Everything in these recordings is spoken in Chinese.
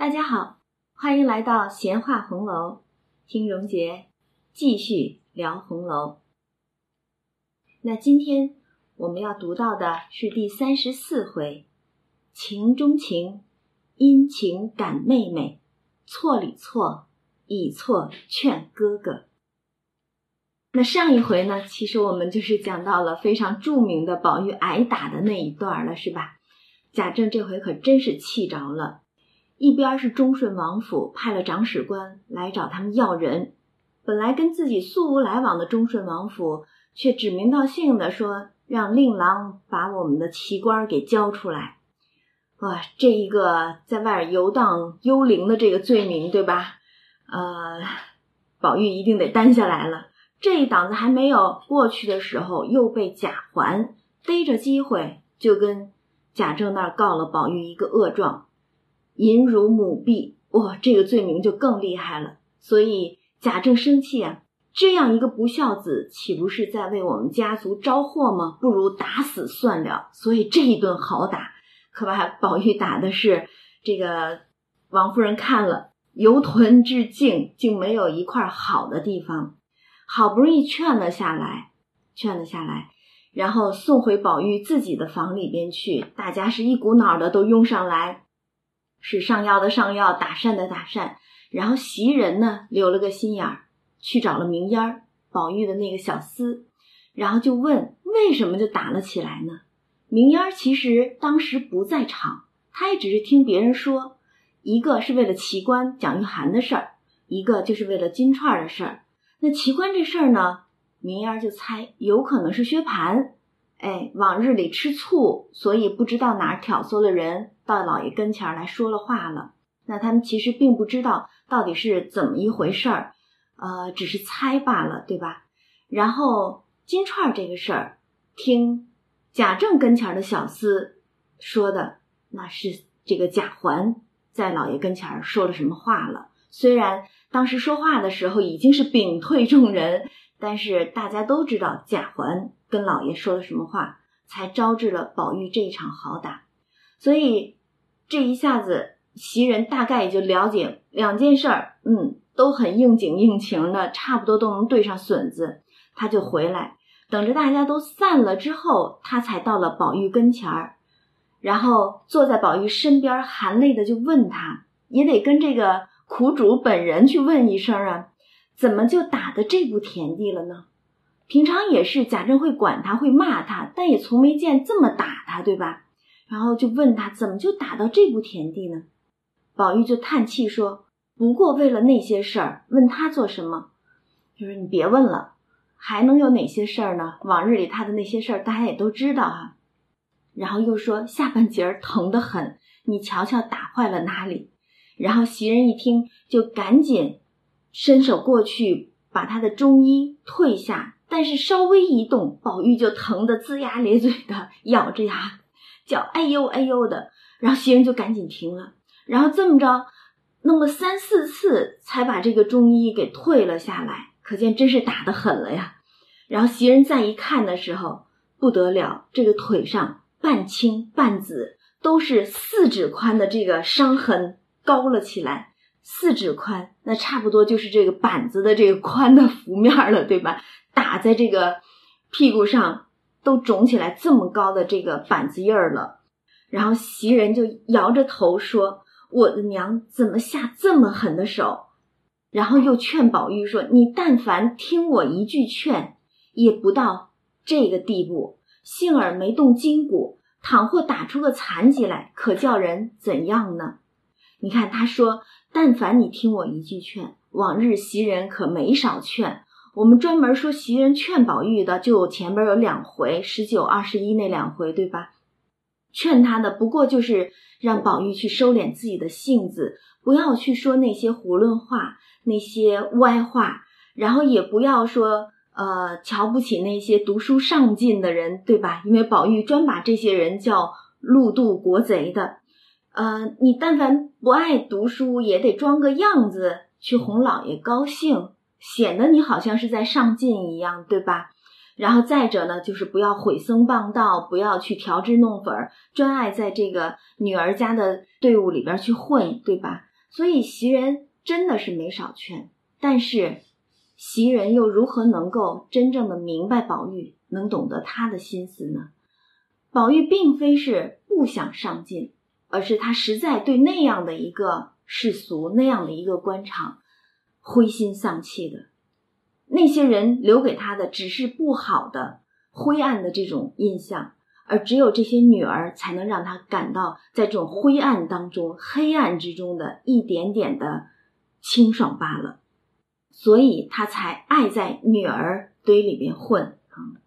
大家好，欢迎来到闲话红楼，听荣杰继续聊红楼。那今天我们要读到的是第三十四回：情中情，因情感妹妹，错里错，以错劝哥哥。那上一回呢，其实我们就是讲到了非常著名的宝玉挨打的那一段了，是吧？贾政这回可真是气着了。一边是忠顺王府派了长史官来找他们要人，本来跟自己素无来往的忠顺王府，却指名道姓的说让令郎把我们的奇官给交出来。哇，这一个在外游荡幽灵的这个罪名，对吧？呃，宝玉一定得担下来了。这一档子还没有过去的时候，又被贾环逮着机会就跟贾政那儿告了宝玉一个恶状。淫辱母婢，哇，这个罪名就更厉害了。所以贾政生气啊，这样一个不孝子，岂不是在为我们家族招祸吗？不如打死算了。所以这一顿好打，可把宝玉打的是这个王夫人看了由臀至颈，竟没有一块好的地方。好不容易劝了下来，劝了下来，然后送回宝玉自己的房里边去。大家是一股脑的都拥上来。是上药的上药，打扇的打扇，然后袭人呢留了个心眼儿，去找了明烟儿，宝玉的那个小厮，然后就问为什么就打了起来呢？明烟儿其实当时不在场，他也只是听别人说，一个是为了奇观蒋玉菡的事儿，一个就是为了金钏的事儿。那奇观这事儿呢，明烟儿就猜有可能是薛蟠。哎，往日里吃醋，所以不知道哪儿挑唆了人到老爷跟前来说了话了。那他们其实并不知道到底是怎么一回事儿，呃，只是猜罢了，对吧？然后金钏这个事儿，听贾政跟前的小厮说的，那是这个贾环在老爷跟前儿说了什么话了。虽然当时说话的时候已经是屏退众人，但是大家都知道贾环。跟老爷说了什么话，才招致了宝玉这一场好打？所以这一下子袭人大概也就了解两件事儿，嗯，都很应景应情的，差不多都能对上笋子。他就回来，等着大家都散了之后，他才到了宝玉跟前儿，然后坐在宝玉身边，含泪的就问他，也得跟这个苦主本人去问一声啊，怎么就打的这步田地了呢？平常也是贾政会管他，会骂他，但也从没见这么打他，对吧？然后就问他怎么就打到这步田地呢？宝玉就叹气说：“不过为了那些事儿，问他做什么？就是你别问了，还能有哪些事儿呢？往日里他的那些事儿，大家也都知道啊。”然后又说下半截儿疼得很，你瞧瞧打坏了哪里？然后袭人一听，就赶紧伸手过去把他的中衣退下。但是稍微一动，宝玉就疼得龇牙咧嘴的，咬着牙叫“哎呦哎呦”的，然后袭人就赶紧停了，然后这么着弄了三四次，才把这个中医给退了下来。可见真是打得狠了呀！然后袭人再一看的时候，不得了，这个腿上半青半紫，都是四指宽的这个伤痕高了起来。四指宽，那差不多就是这个板子的这个宽的 幅面了，对吧？打在这个屁股上都肿起来这么高的这个板子印儿了，然后袭人就摇着头说：“我的娘，怎么下这么狠的手？”然后又劝宝玉说：“你但凡听我一句劝，也不到这个地步。幸而没动筋骨，倘或打出个残疾来，可叫人怎样呢？”你看他说：“但凡你听我一句劝，往日袭人可没少劝。”我们专门说袭人劝宝玉的，就前边有两回，十九、二十一那两回，对吧？劝他的不过就是让宝玉去收敛自己的性子，不要去说那些胡乱话、那些歪话，然后也不要说呃瞧不起那些读书上进的人，对吧？因为宝玉专把这些人叫路渡国贼的。呃，你但凡不爱读书，也得装个样子去哄老爷高兴。显得你好像是在上进一样，对吧？然后再者呢，就是不要毁僧谤道，不要去调脂弄粉儿，专爱在这个女儿家的队伍里边去混，对吧？所以袭人真的是没少劝，但是袭人又如何能够真正的明白宝玉，能懂得他的心思呢？宝玉并非是不想上进，而是他实在对那样的一个世俗、那样的一个官场灰心丧气的。那些人留给他的只是不好的、灰暗的这种印象。而只有这些女儿，才能让他感到在这种灰暗当中、黑暗之中的一点点的清爽罢了，所以他才爱在女儿堆里边混啊。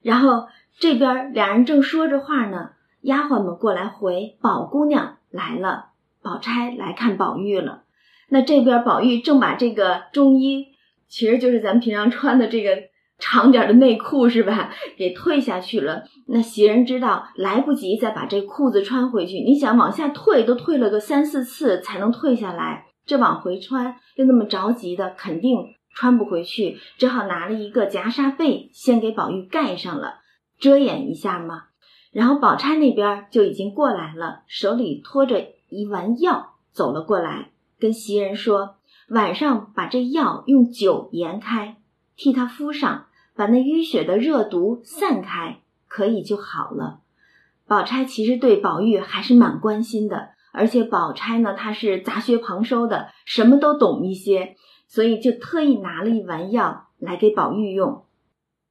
然后这边俩人正说着话呢，丫鬟们过来回宝姑娘来了，宝钗来看宝玉了。那这边宝玉正把这个中衣，其实就是咱们平常穿的这个。长点的内裤是吧？给退下去了。那袭人知道来不及再把这裤子穿回去。你想往下退，都退了个三四次才能退下来，这往回穿又那么着急的，肯定穿不回去。只好拿了一个夹纱被，先给宝玉盖上了，遮掩一下嘛。然后宝钗那边就已经过来了，手里托着一丸药走了过来，跟袭人说：“晚上把这药用酒研开，替他敷上。”把那淤血的热毒散开，可以就好了。宝钗其实对宝玉还是蛮关心的，而且宝钗呢，她是杂学旁收的，什么都懂一些，所以就特意拿了一丸药来给宝玉用。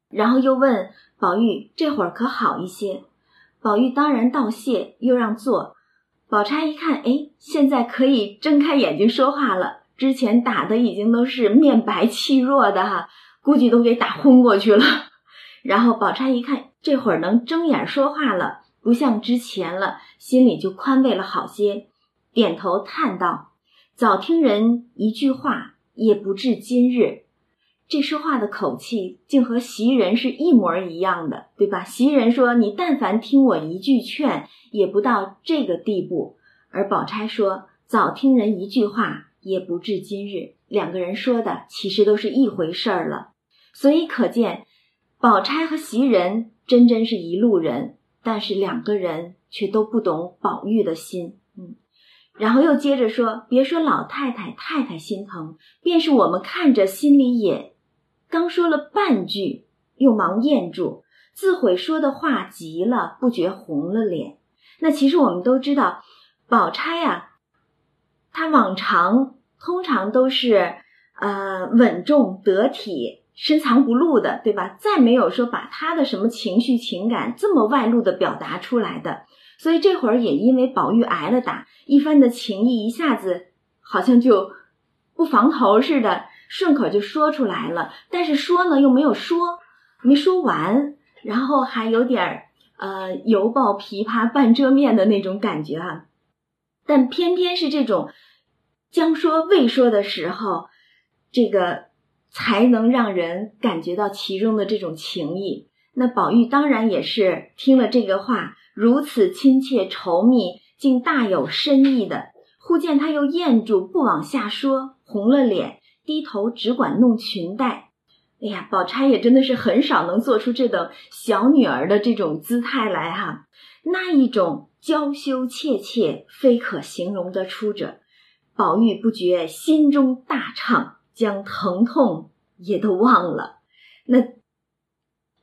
然后又问宝玉这会儿可好一些？宝玉当然道谢，又让坐。宝钗一看，哎，现在可以睁开眼睛说话了，之前打的已经都是面白气弱的哈。估计都给打昏过去了，然后宝钗一看这会儿能睁眼说话了，不像之前了，心里就宽慰了好些，点头叹道：“早听人一句话，也不至今日。”这说话的口气竟和袭人是一模一样的，对吧？袭人说：“你但凡听我一句劝，也不到这个地步。”而宝钗说：“早听人一句话，也不至今日。”两个人说的其实都是一回事儿了。所以可见，宝钗和袭人真真是一路人，但是两个人却都不懂宝玉的心。嗯，然后又接着说：“别说老太太、太太心疼，便是我们看着心里也……刚说了半句，又忙咽住，自悔说的话急了，不觉红了脸。那其实我们都知道，宝钗啊，她往常通常都是呃稳重得体。”深藏不露的，对吧？再没有说把她的什么情绪、情感这么外露的表达出来的，所以这会儿也因为宝玉挨了打，一番的情意一下子好像就不防头似的，顺口就说出来了。但是说呢又没有说，没说完，然后还有点儿呃犹抱琵琶半遮面的那种感觉啊。但偏偏是这种将说未说的时候，这个。才能让人感觉到其中的这种情谊。那宝玉当然也是听了这个话，如此亲切稠密，竟大有深意的。忽见他又咽住不往下说，红了脸，低头只管弄裙带。哎呀，宝钗也真的是很少能做出这等小女儿的这种姿态来哈，那一种娇羞怯怯，非可形容得出者。宝玉不觉心中大畅。将疼痛也都忘了。那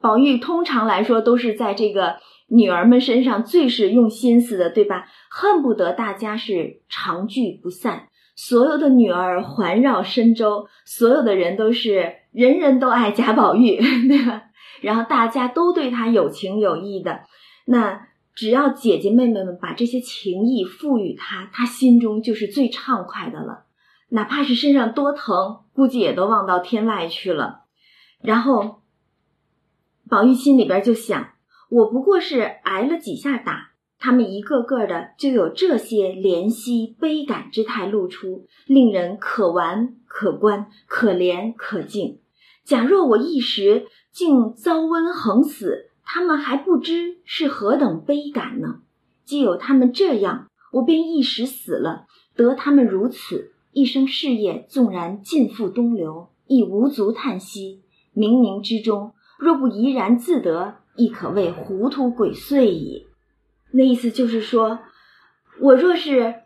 宝玉通常来说都是在这个女儿们身上最是用心思的，对吧？恨不得大家是长聚不散，所有的女儿环绕深州，所有的人都是人人都爱贾宝玉，对吧？然后大家都对他有情有义的。那只要姐姐妹妹们把这些情谊赋予他，他心中就是最畅快的了。哪怕是身上多疼，估计也都忘到天外去了。然后，宝玉心里边就想：我不过是挨了几下打，他们一个个的就有这些怜惜悲感之态露出，令人可玩可观，可怜可敬。假若我一时竟遭瘟横死，他们还不知是何等悲感呢。既有他们这样，我便一时死了，得他们如此。一生事业纵然尽付东流，亦无足叹息。冥冥之中，若不怡然自得，亦可谓糊涂鬼祟矣。那意思就是说，我若是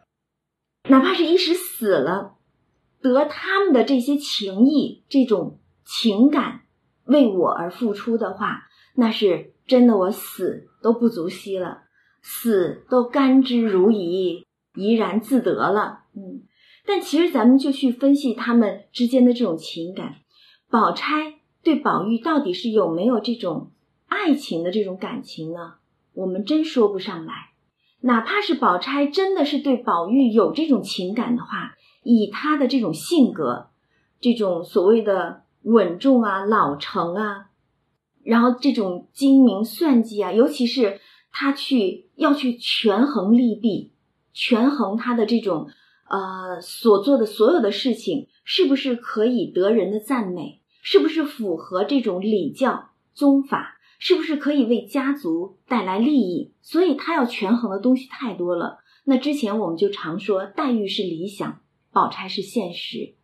哪怕是一时死了，得他们的这些情谊、这种情感为我而付出的话，那是真的，我死都不足惜了，死都甘之如饴，怡然自得了。嗯，但其实咱们就去分析他们之间的这种情感，宝钗对宝玉到底是有没有这种爱情的这种感情呢？我们真说不上来。哪怕是宝钗真的是对宝玉有这种情感的话，以她的这种性格，这种所谓的稳重啊、老成啊，然后这种精明算计啊，尤其是她去要去权衡利弊，权衡她的这种呃所做的所有的事情，是不是可以得人的赞美，是不是符合这种礼教宗法。是不是可以为家族带来利益？所以他要权衡的东西太多了。那之前我们就常说，黛玉是理想，宝钗是现实。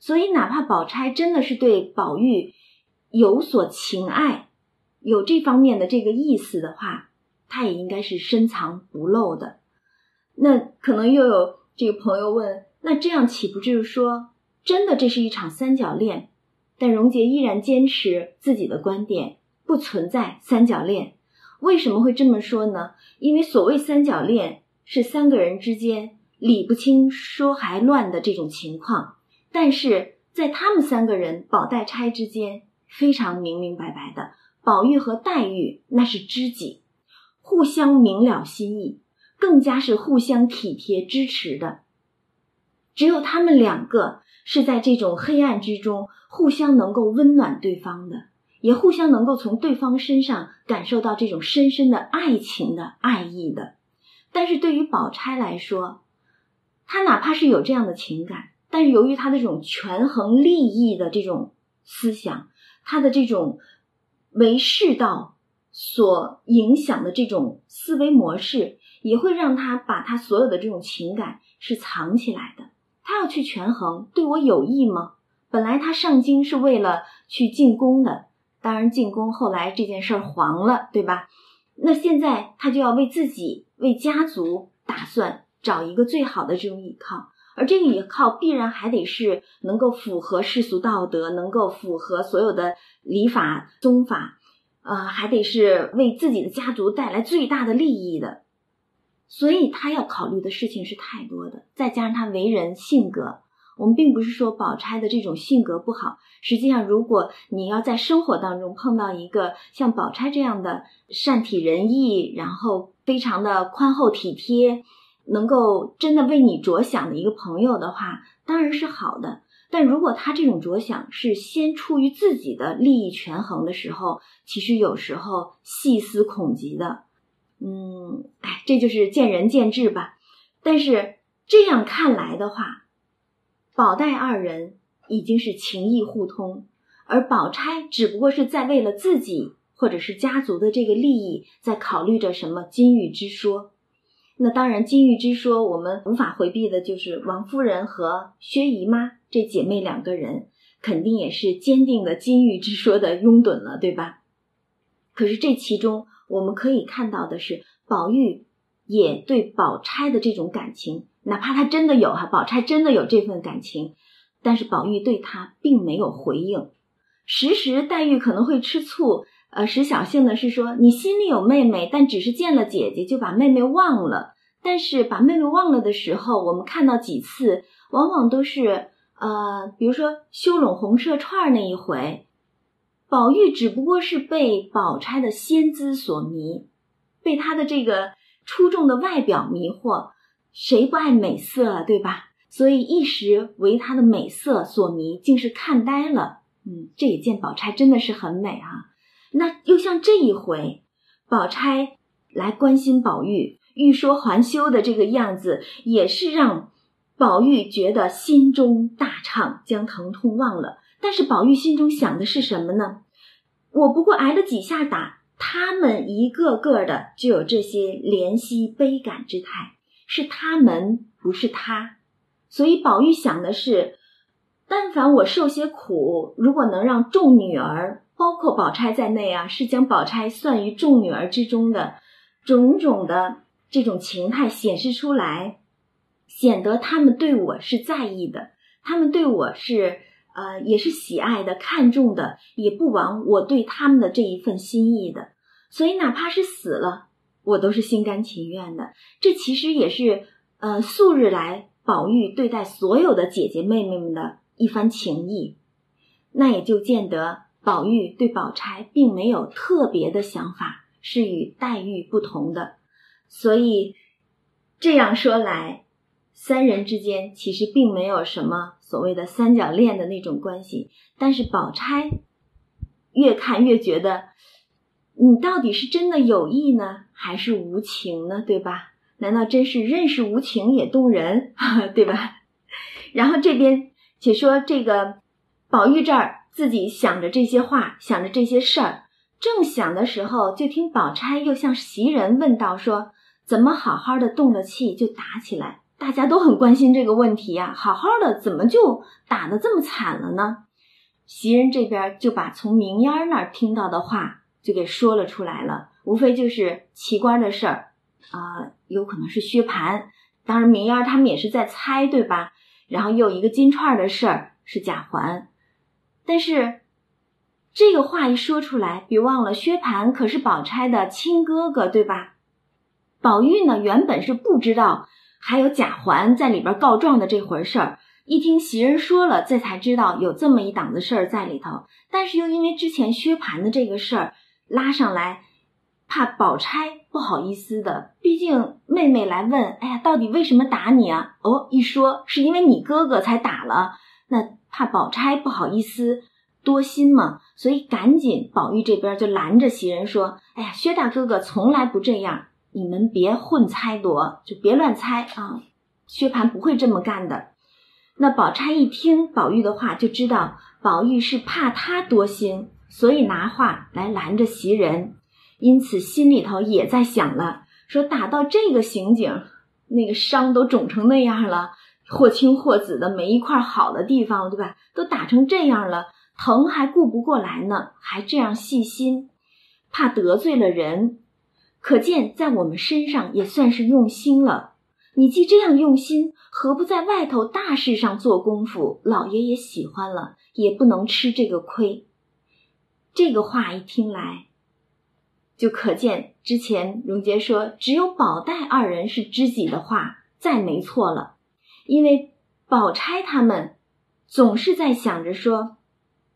所以哪怕宝钗真的是对宝玉有所情爱，有这方面的这个意思的话，他也应该是深藏不露的。那可能又有这个朋友问：那这样岂不就是说，真的这是一场三角恋？但荣杰依然坚持自己的观点。不存在三角恋，为什么会这么说呢？因为所谓三角恋是三个人之间理不清、说还乱的这种情况，但是在他们三个人宝黛钗之间非常明明白白的，宝玉和黛玉那是知己，互相明了心意，更加是互相体贴支持的。只有他们两个是在这种黑暗之中互相能够温暖对方的。也互相能够从对方身上感受到这种深深的爱情的爱意的，但是对于宝钗来说，她哪怕是有这样的情感，但是由于她的这种权衡利益的这种思想，她的这种为世道所影响的这种思维模式，也会让她把她所有的这种情感是藏起来的。她要去权衡，对我有益吗？本来她上京是为了去进宫的。当然，进宫后来这件事儿黄了，对吧？那现在他就要为自己、为家族打算找一个最好的这种依靠，而这个依靠必然还得是能够符合世俗道德，能够符合所有的礼法宗法，呃，还得是为自己的家族带来最大的利益的。所以他要考虑的事情是太多的，再加上他为人性格。我们并不是说宝钗的这种性格不好，实际上，如果你要在生活当中碰到一个像宝钗这样的善体人意，然后非常的宽厚体贴，能够真的为你着想的一个朋友的话，当然是好的。但如果他这种着想是先出于自己的利益权衡的时候，其实有时候细思恐极的。嗯，哎，这就是见仁见智吧。但是这样看来的话。宝黛二人已经是情意互通，而宝钗只不过是在为了自己或者是家族的这个利益，在考虑着什么金玉之说。那当然，金玉之说我们无法回避的，就是王夫人和薛姨妈这姐妹两个人，肯定也是坚定的金玉之说的拥趸了，对吧？可是这其中我们可以看到的是，宝玉也对宝钗的这种感情。哪怕他真的有哈，宝钗真的有这份感情，但是宝玉对他并没有回应。时时黛玉可能会吃醋，呃，使小性呢是说你心里有妹妹，但只是见了姐姐就把妹妹忘了。但是把妹妹忘了的时候，我们看到几次，往往都是呃，比如说修拢红麝串那一回，宝玉只不过是被宝钗的仙姿所迷，被她的这个出众的外表迷惑。谁不爱美色啊，对吧？所以一时为她的美色所迷，竟是看呆了。嗯，这也见宝钗真的是很美啊。那又像这一回，宝钗来关心宝玉，欲说还休的这个样子，也是让宝玉觉得心中大畅，将疼痛忘了。但是宝玉心中想的是什么呢？我不过挨了几下打，他们一个个的就有这些怜惜悲感之态。是他们，不是他，所以宝玉想的是，但凡我受些苦，如果能让众女儿，包括宝钗在内啊，是将宝钗算于众女儿之中的种种的这种情态显示出来，显得他们对我是在意的，他们对我是呃也是喜爱的、看重的，也不枉我对他们的这一份心意的。所以哪怕是死了，我都是心甘情愿的。这其实也是呃素日来宝玉对待所有的姐姐妹妹们的一番情谊。那也就见得宝玉对宝钗并没有特别的想法，是与黛玉不同的。所以这样说来，三人之间其实并没有什么所谓的三角恋的那种关系。但是宝钗越看越觉得。你到底是真的有意呢，还是无情呢？对吧？难道真是认识无情也动人，对吧？然后这边且说这个宝玉这儿自己想着这些话，想着这些事儿，正想的时候，就听宝钗又向袭人问道：“说怎么好好的动了气就打起来？大家都很关心这个问题呀，好好的怎么就打得这么惨了呢？”袭人这边就把从明烟那儿听到的话。就给说了出来了，无非就是奇观的事儿啊，有可能是薛蟠，当然明烟他们也是在猜，对吧？然后又一个金钏的事儿是贾环，但是这个话一说出来，别忘了薛蟠可是宝钗的亲哥哥，对吧？宝玉呢原本是不知道还有贾环在里边告状的这回事儿，一听袭人说了，这才知道有这么一档子事儿在里头，但是又因为之前薛蟠的这个事儿。拉上来，怕宝钗不好意思的，毕竟妹妹来问，哎呀，到底为什么打你啊？哦，一说是因为你哥哥才打了，那怕宝钗不好意思多心嘛，所以赶紧宝玉这边就拦着袭人说，哎呀，薛大哥哥从来不这样，你们别混猜夺，就别乱猜啊，薛蟠不会这么干的。那宝钗一听宝玉的话，就知道宝玉是怕他多心。所以拿话来拦着袭人，因此心里头也在想了：说打到这个刑警，那个伤都肿成那样了，或青或紫的，没一块好的地方，对吧？都打成这样了，疼还顾不过来呢，还这样细心，怕得罪了人。可见在我们身上也算是用心了。你既这样用心，何不在外头大事上做功夫？老爷也喜欢了，也不能吃这个亏。这个话一听来，就可见之前荣杰说只有宝黛二人是知己的话再没错了，因为宝钗他们总是在想着说，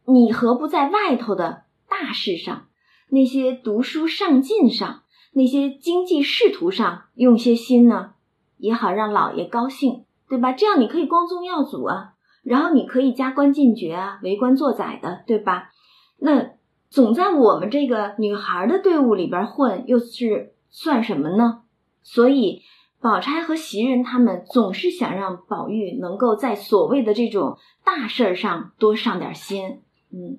你何不在外头的大事上，那些读书上进上，那些经济仕途上用些心呢，也好让老爷高兴，对吧？这样你可以光宗耀祖啊，然后你可以加官进爵啊，为官做宰的，对吧？那。总在我们这个女孩的队伍里边混，又是算什么呢？所以，宝钗和袭人他们总是想让宝玉能够在所谓的这种大事儿上多上点心，嗯，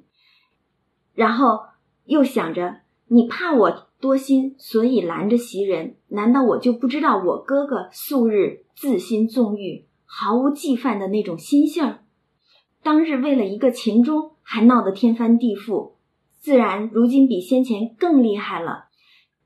然后又想着你怕我多心，所以拦着袭人，难道我就不知道我哥哥素日自心纵欲，毫无忌惮的那种心性？当日为了一个秦钟，还闹得天翻地覆。自然，如今比先前更厉害了。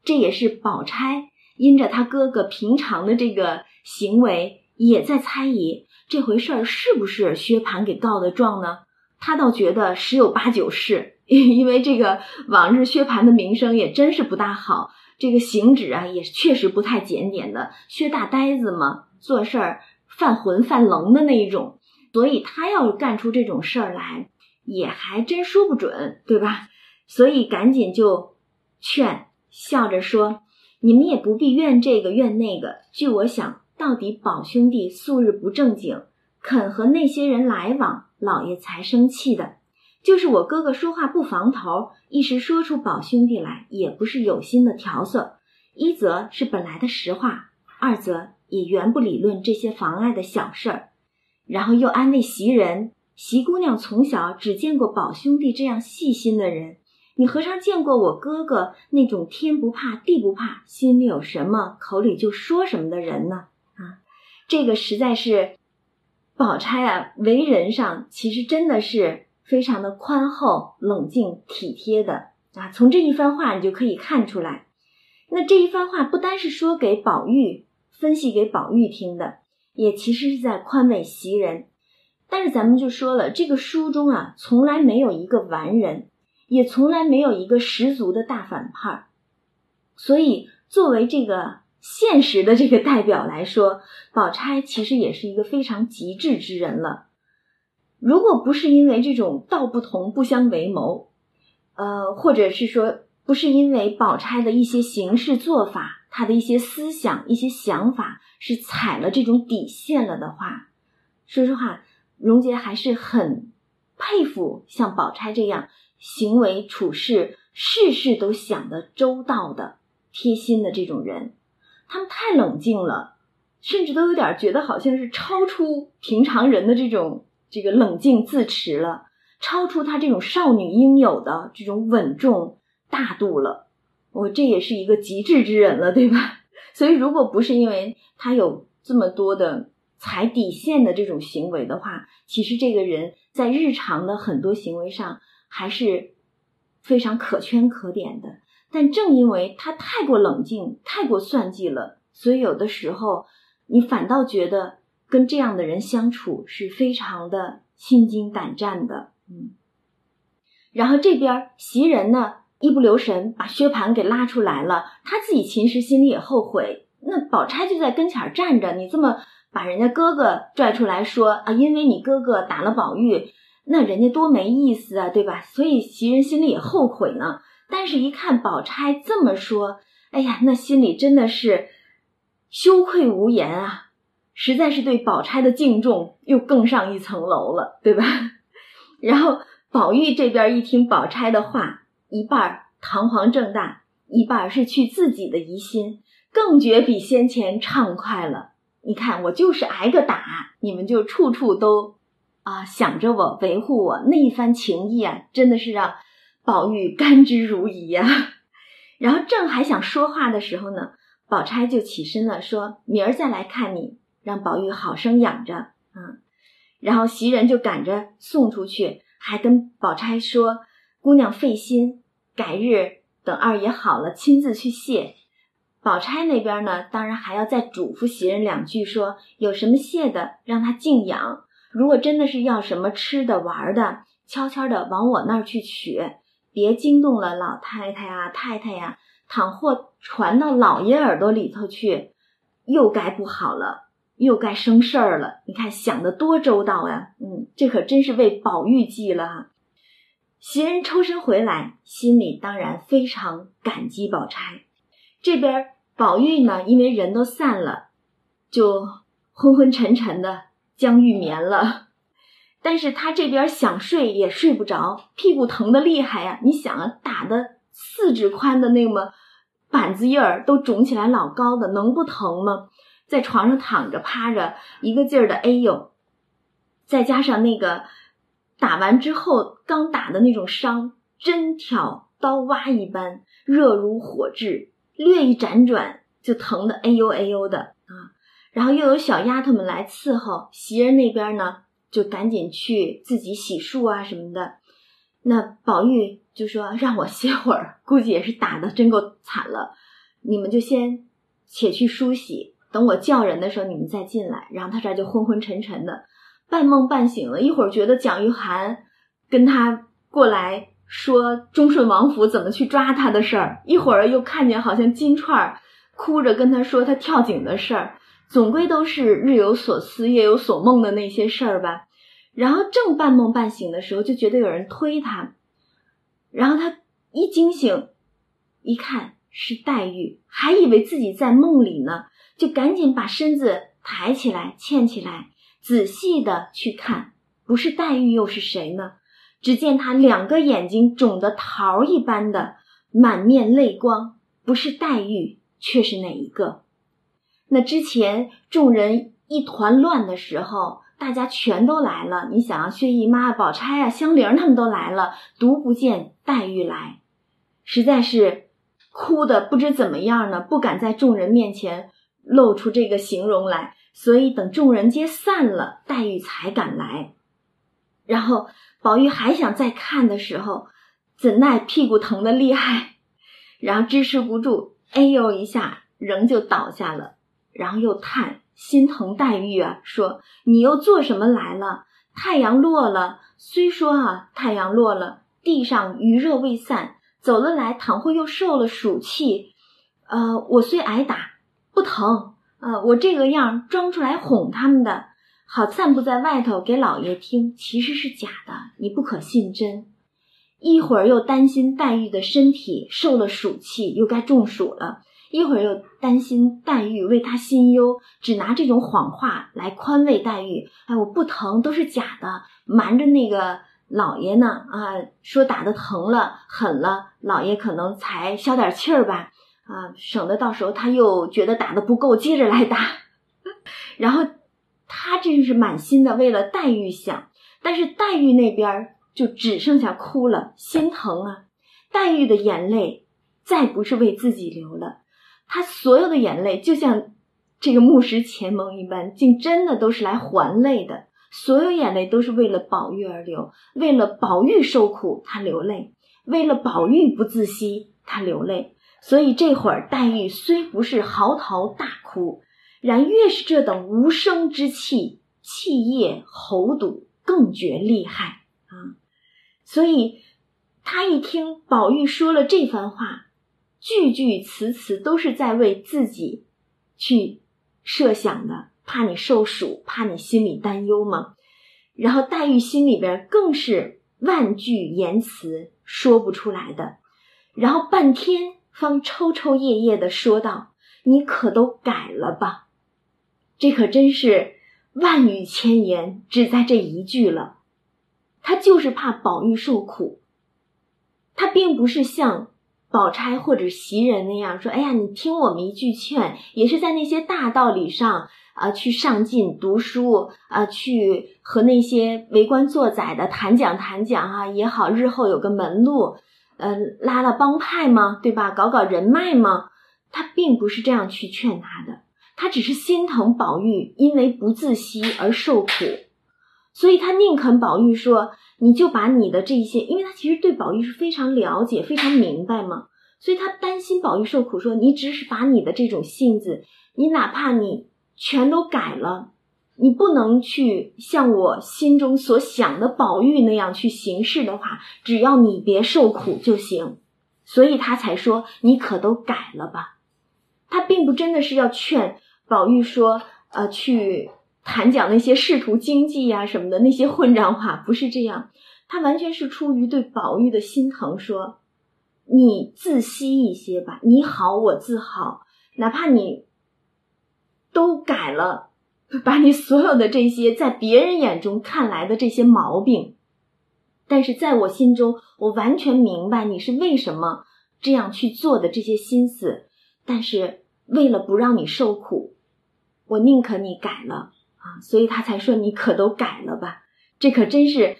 这也是宝钗因着他哥哥平常的这个行为，也在猜疑这回事儿是不是薛蟠给告的状呢？他倒觉得十有八九是，因为这个往日薛蟠的名声也真是不大好，这个行止啊也确实不太检点的。薛大呆子嘛，做事儿犯浑犯愣的那一种，所以他要干出这种事儿来，也还真说不准，对吧？所以赶紧就劝，笑着说：“你们也不必怨这个怨那个。据我想，到底宝兄弟素日不正经，肯和那些人来往，老爷才生气的。就是我哥哥说话不防头，一时说出宝兄弟来，也不是有心的调色。一则是本来的实话，二则也原不理论这些妨碍的小事儿。然后又安慰袭人：袭姑娘从小只见过宝兄弟这样细心的人。”你何尝见过我哥哥那种天不怕地不怕，心里有什么口里就说什么的人呢？啊，这个实在是，宝钗啊，为人上其实真的是非常的宽厚、冷静、体贴的啊。从这一番话你就可以看出来。那这一番话不单是说给宝玉分析给宝玉听的，也其实是在宽慰袭人。但是咱们就说了，这个书中啊，从来没有一个完人，也从来没有一个十足的大反派儿。所以，作为这个现实的这个代表来说，宝钗其实也是一个非常极致之人了。如果不是因为这种道不同不相为谋，呃，或者是说不是因为宝钗的一些行事做法，她的一些思想、一些想法是踩了这种底线了的话，说实话，荣杰还是很佩服像宝钗这样行为处事、事事都想得周到的。贴心的这种人，他们太冷静了，甚至都有点觉得好像是超出平常人的这种这个冷静自持了，超出他这种少女应有的这种稳重大度了。我这也是一个极致之人了，对吧？所以，如果不是因为他有这么多的踩底线的这种行为的话，其实这个人在日常的很多行为上还是非常可圈可点的。但正因为他太过冷静、太过算计了，所以有的时候你反倒觉得跟这样的人相处是非常的心惊胆战的。嗯，然后这边袭人呢，一不留神把薛蟠给拉出来了，他自己其实心里也后悔。那宝钗就在跟前站着，你这么把人家哥哥拽出来说啊，因为你哥哥打了宝玉，那人家多没意思啊，对吧？所以袭人心里也后悔呢。但是，一看宝钗这么说，哎呀，那心里真的是羞愧无言啊！实在是对宝钗的敬重又更上一层楼了，对吧？然后宝玉这边一听宝钗的话，一半堂皇正大，一半是去自己的疑心，更觉比先前畅快了。你看，我就是挨个打，你们就处处都啊想着我，维护我，那一番情谊啊，真的是让。宝玉甘之如饴呀，然后正还想说话的时候呢，宝钗就起身了，说：“明儿再来看你，让宝玉好生养着。”啊，然后袭人就赶着送出去，还跟宝钗说：“姑娘费心，改日等二爷好了，亲自去谢。”宝钗那边呢，当然还要再嘱咐袭人两句，说有什么谢的，让他静养；如果真的是要什么吃的玩的，悄悄的往我那儿去取。别惊动了老太太呀、太太呀，倘或传到老爷耳朵里头去，又该不好了，又该生事儿了。你看想的多周到呀，嗯，这可真是为宝玉计了。袭人抽身回来，心里当然非常感激宝钗。这边宝玉呢，因为人都散了，就昏昏沉沉的将欲眠了。但是他这边想睡也睡不着，屁股疼的厉害呀！你想啊，打的四指宽的那么板子印儿都肿起来老高的，能不疼吗？在床上躺着趴着，一个劲儿的哎呦，再加上那个打完之后刚打的那种伤，针挑刀挖一般，热如火炙，略一辗转就疼的哎呦哎呦的！然后又有小丫头们来伺候，袭人那边呢。就赶紧去自己洗漱啊什么的，那宝玉就说让我歇会儿，估计也是打的真够惨了。你们就先且去梳洗，等我叫人的时候你们再进来。然后他这就昏昏沉沉的，半梦半醒了，一会儿觉得蒋玉菡跟他过来说忠顺王府怎么去抓他的事儿，一会儿又看见好像金钏儿哭着跟他说他跳井的事儿。总归都是日有所思夜有所梦的那些事儿吧，然后正半梦半醒的时候，就觉得有人推他，然后他一惊醒，一看是黛玉，还以为自己在梦里呢，就赶紧把身子抬起来欠起来，仔细的去看，不是黛玉又是谁呢？只见他两个眼睛肿得桃一般的，满面泪光，不是黛玉，却是哪一个？那之前众人一团乱的时候，大家全都来了。你想啊，薛姨妈、宝钗啊、香菱他们都来了，独不见黛玉来，实在是哭的不知怎么样呢，不敢在众人面前露出这个形容来。所以等众人皆散了，黛玉才敢来。然后宝玉还想再看的时候，怎奈屁股疼的厉害，然后支持不住，哎呦一下，仍旧倒下了。然后又叹心疼黛玉啊，说：“你又做什么来了？太阳落了，虽说啊，太阳落了，地上余热未散，走了来，倘或又受了暑气，呃，我虽挨打不疼，呃，我这个样装出来哄他们的，好散布在外头给老爷听，其实是假的，你不可信真。一会儿又担心黛玉的身体受了暑气，又该中暑了。”一会儿又担心黛玉为他心忧，只拿这种谎话来宽慰黛玉。哎，我不疼，都是假的，瞒着那个老爷呢。啊，说打的疼了，狠了，老爷可能才消点气儿吧。啊，省得到时候他又觉得打的不够，接着来打。然后他真是满心的为了黛玉想，但是黛玉那边就只剩下哭了，心疼啊。黛玉的眼泪再不是为自己流了。他所有的眼泪就像这个木石前盟一般，竟真的都是来还泪的。所有眼泪都是为了宝玉而流，为了宝玉受苦他流泪，为了宝玉不自惜他流泪。所以这会儿黛玉虽不是嚎啕大哭，然越是这等无声之气，气液喉堵更觉厉害啊。所以他一听宝玉说了这番话。句句词词都是在为自己去设想的，怕你受暑，怕你心里担忧吗？然后黛玉心里边更是万句言辞说不出来的，然后半天方抽抽噎噎的说道：“你可都改了吧？这可真是万语千言，只在这一句了。他就是怕宝玉受苦，他并不是像。”宝钗或者袭人那样说：“哎呀，你听我们一句劝，也是在那些大道理上啊，去上进读书啊，去和那些为官做宰的谈讲谈讲哈也好，日后有个门路，嗯，拉拉帮派吗，对吧？搞搞人脉吗。他并不是这样去劝他的，他只是心疼宝玉因为不自惜而受苦，所以他宁肯宝玉说。”你就把你的这一些，因为他其实对宝玉是非常了解、非常明白嘛，所以他担心宝玉受苦，说你只是把你的这种性子，你哪怕你全都改了，你不能去像我心中所想的宝玉那样去行事的话，只要你别受苦就行，所以他才说你可都改了吧。他并不真的是要劝宝玉说，呃，去。谈讲那些仕途经济呀什么的那些混账话，不是这样，他完全是出于对宝玉的心疼，说你自惜一些吧，你好我自好，哪怕你都改了，把你所有的这些在别人眼中看来的这些毛病，但是在我心中，我完全明白你是为什么这样去做的这些心思，但是为了不让你受苦，我宁可你改了。啊，所以他才说你可都改了吧？这可真是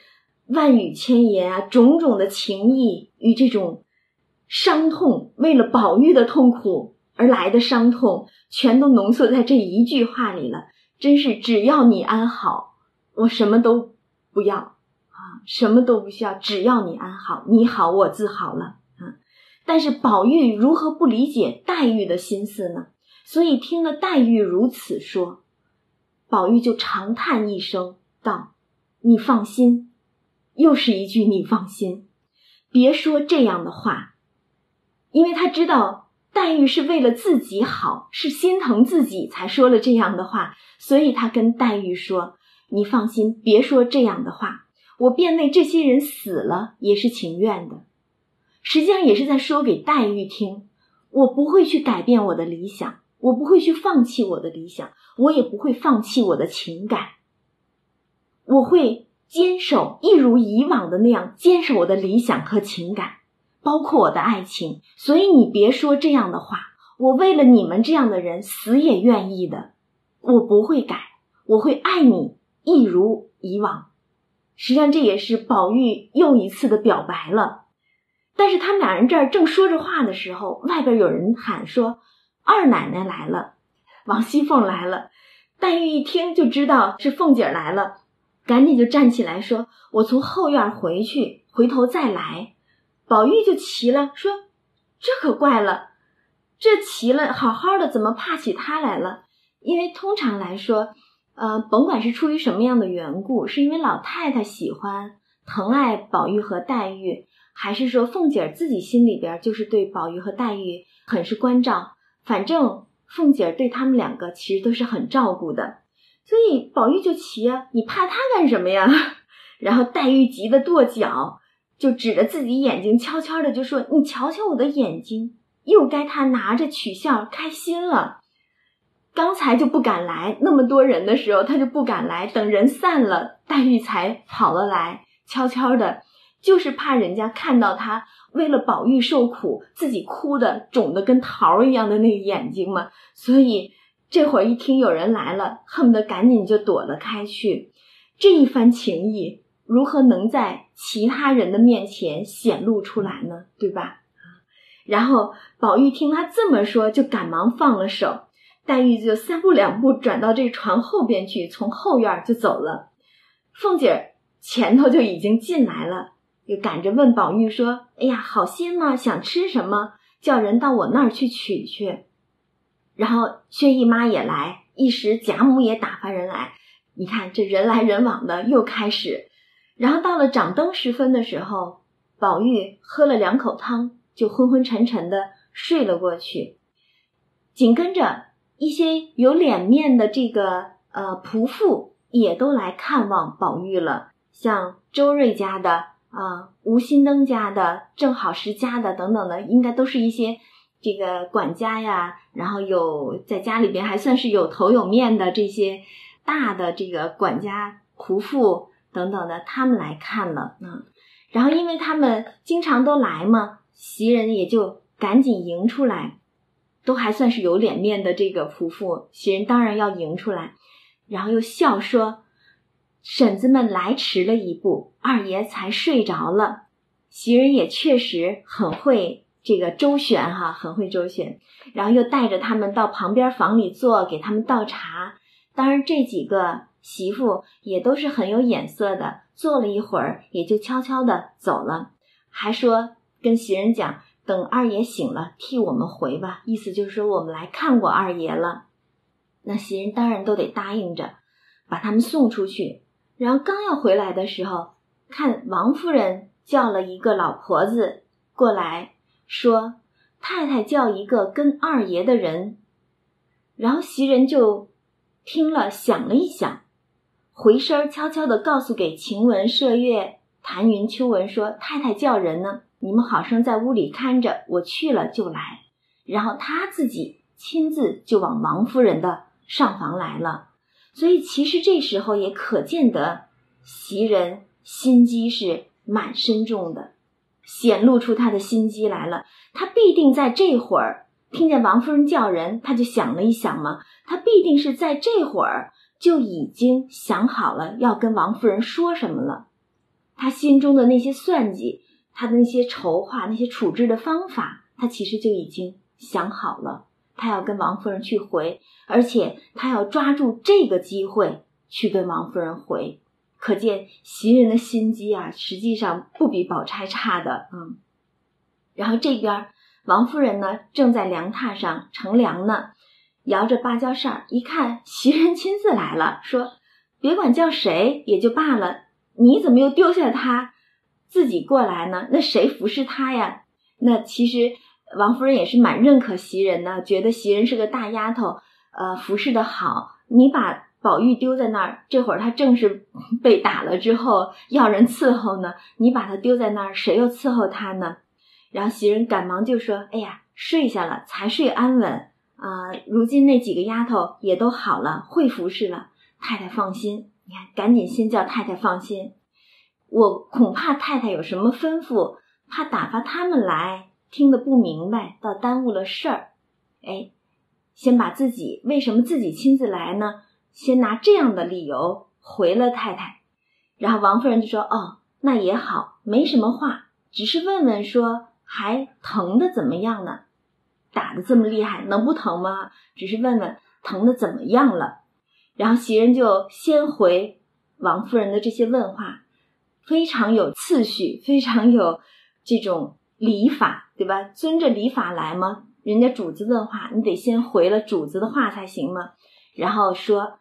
万语千言啊，种种的情意与这种伤痛，为了宝玉的痛苦而来的伤痛，全都浓缩在这一句话里了。真是只要你安好，我什么都不要啊，什么都不需要，只要你安好，你好我自好了啊。但是宝玉如何不理解黛玉的心思呢？所以听了黛玉如此说。宝玉就长叹一声，道：“你放心，又是一句你放心，别说这样的话，因为他知道黛玉是为了自己好，是心疼自己才说了这样的话，所以他跟黛玉说：‘你放心，别说这样的话，我便为这些人死了也是情愿的。’实际上也是在说给黛玉听，我不会去改变我的理想，我不会去放弃我的理想。”我也不会放弃我的情感，我会坚守，一如以往的那样坚守我的理想和情感，包括我的爱情。所以你别说这样的话，我为了你们这样的人死也愿意的，我不会改，我会爱你一如以往。实际上这也是宝玉又一次的表白了。但是他们俩人这儿正说着话的时候，外边有人喊说：“二奶奶来了。”王熙凤来了，黛玉一听就知道是凤姐来了，赶紧就站起来说：“我从后院回去，回头再来。”宝玉就急了，说：“这可怪了，这奇了好好的，怎么怕起他来了？因为通常来说，呃，甭管是出于什么样的缘故，是因为老太太喜欢疼爱宝玉和黛玉，还是说凤姐自己心里边就是对宝玉和黛玉很是关照，反正凤姐对他们两个其实都是很照顾的，所以宝玉就急啊，你怕他干什么呀？然后黛玉急得跺脚，就指着自己眼睛，悄悄的就说：“你瞧瞧我的眼睛，又该他拿着取笑开心了。刚才就不敢来，那么多人的时候他就不敢来，等人散了，黛玉才跑了来，悄悄的，就是怕人家看到他为了宝玉受苦，自己哭的肿的跟桃一样的那个眼睛嘛。所以这会儿一听有人来了，恨不得赶紧就躲了开去。这一番情谊。”如何能在其他人的面前显露出来呢？对吧？然后宝玉听他这么说，就赶忙放了手。黛玉就三步两步转到这床后边去，从后院就走了。凤姐前头就已经进来了，就赶着问宝玉说：“哎呀，好些吗？想吃什么？叫人到我那儿去取去。”然后薛姨妈也来，一时贾母也打发人来。你看这人来人往的，又开始。然后到了掌灯时分的时候，宝玉喝了两口汤，就昏昏沉沉的睡了过去。紧跟着一些有脸面的这个呃仆妇也都来看望宝玉了，像周瑞家的啊、吴新登家的、正好是家的等等的，应该都是一些这个管家呀，然后有在家里边还算是有头有面的这些大的这个管家仆妇。等等的，他们来看了，嗯，然后因为他们经常都来嘛，袭人也就赶紧迎出来，都还算是有脸面的这个仆妇，袭人当然要迎出来，然后又笑说：“婶子们来迟了一步，二爷才睡着了。”袭人也确实很会这个周旋哈，很会周旋，然后又带着他们到旁边房里坐，给他们倒茶。当然这几个。媳妇也都是很有眼色的，坐了一会儿，也就悄悄的走了，还说跟袭人讲，等二爷醒了，替我们回吧。意思就是说，我们来看过二爷了。那袭人当然都得答应着，把他们送出去。然后刚要回来的时候，看王夫人叫了一个老婆子过来，说太太叫一个跟二爷的人。然后袭人就听了，想了一想。回身悄悄地告诉给晴雯、麝月、谭云、秋纹说：“太太叫人呢，你们好生在屋里看着，我去了就来。”然后他自己亲自就往王夫人的上房来了。所以其实这时候也可见得袭人心机是蛮深重的，显露出他的心机来了。他必定在这会儿听见王夫人叫人，他就想了一想嘛，他必定是在这会儿。就已经想好了要跟王夫人说什么了，他心中的那些算计，他的那些筹划，那些处置的方法，他其实就已经想好了。他要跟王夫人去回，而且他要抓住这个机会去跟王夫人回。可见袭人的心机啊，实际上不比宝钗差的。嗯，然后这边王夫人呢，正在凉榻上乘凉呢。摇着芭蕉扇，一看袭人亲自来了，说：“别管叫谁也就罢了，你怎么又丢下他，自己过来呢？那谁服侍他呀？”那其实王夫人也是蛮认可袭人的，觉得袭人是个大丫头，呃，服侍的好。你把宝玉丢在那儿，这会儿他正是被打了之后要人伺候呢，你把他丢在那儿，谁又伺候他呢？然后袭人赶忙就说：“哎呀，睡下了，才睡安稳。”啊，如今那几个丫头也都好了，会服侍了。太太放心，你看，赶紧先叫太太放心。我恐怕太太有什么吩咐，怕打发他们来听得不明白，倒耽误了事儿。哎，先把自己为什么自己亲自来呢？先拿这样的理由回了太太。然后王夫人就说：“哦，那也好，没什么话，只是问问说还疼的怎么样呢？”打的这么厉害，能不疼吗？只是问问疼的怎么样了。然后袭人就先回王夫人的这些问话，非常有次序，非常有这种礼法，对吧？遵着礼法来吗？人家主子问话，你得先回了主子的话才行吗？然后说，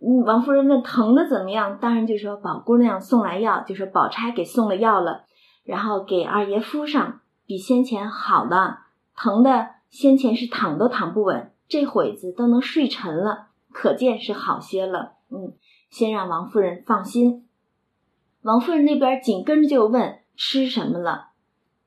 嗯，王夫人问疼的怎么样，当然就说宝姑娘送来药，就说宝钗给送了药了，然后给二爷敷上，比先前好的，疼的先前是躺都躺不稳，这会子都能睡沉了，可见是好些了。嗯，先让王夫人放心。王夫人那边紧跟着就问吃什么了，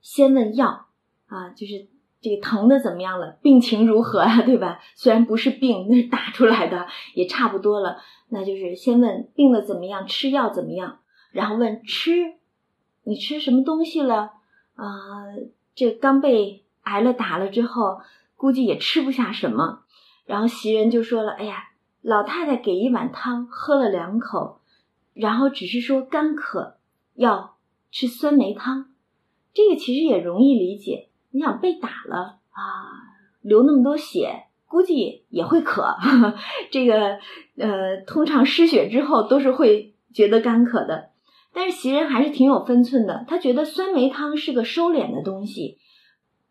先问药啊，就是这个疼的怎么样了，病情如何啊，对吧？虽然不是病，那是打出来的，也差不多了。那就是先问病了怎么样，吃药怎么样，然后问吃，你吃什么东西了？啊，这刚被挨了打了之后，估计也吃不下什么。然后袭人就说了：“哎呀，老太太给一碗汤，喝了两口。”然后只是说干渴，要吃酸梅汤，这个其实也容易理解。你想被打了啊，流那么多血，估计也会渴。这个呃，通常失血之后都是会觉得干渴的。但是袭人还是挺有分寸的，她觉得酸梅汤是个收敛的东西，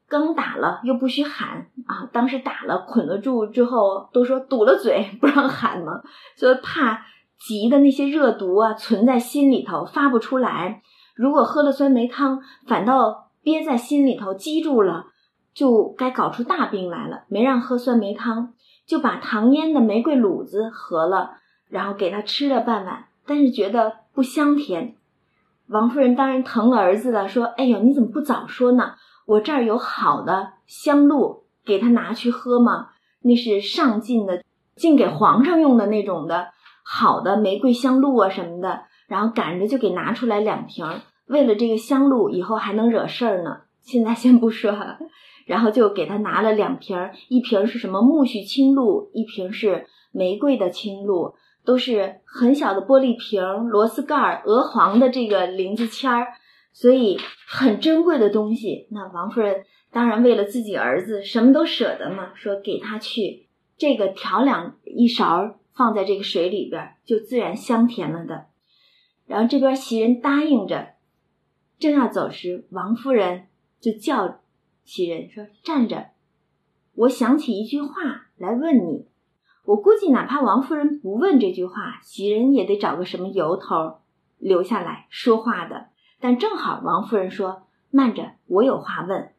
刚打了又不许喊啊。当时打了捆了住之后，都说堵了嘴 不让喊嘛，所以怕。急的那些热毒啊，存在心里头发不出来。如果喝了酸梅汤，反倒憋在心里头积住了，就该搞出大病来了。没让喝酸梅汤，就把糖腌的玫瑰卤子合了，然后给他吃了半碗，但是觉得不香甜。王夫人当然疼了儿子了，说：“哎呦，你怎么不早说呢？我这儿有好的香露，给他拿去喝嘛？那是上进的，进给皇上用的那种的。”好的玫瑰香露啊什么的，然后赶着就给拿出来两瓶儿，为了这个香露，以后还能惹事儿呢。现在先不说，然后就给他拿了两瓶，一瓶是什么苜蓿清露，一瓶是玫瑰的清露，都是很小的玻璃瓶，螺丝盖，鹅黄的这个铃子签儿，所以很珍贵的东西。那王夫人当然为了自己儿子，什么都舍得嘛，说给他去这个调两一勺。放在这个水里边，就自然香甜了的。然后这边袭人答应着，正要走时，王夫人就叫袭人说：“站着，我想起一句话来问你。我估计哪怕王夫人不问这句话，袭人也得找个什么由头留下来说话的。但正好王夫人说：‘慢着，我有话问。’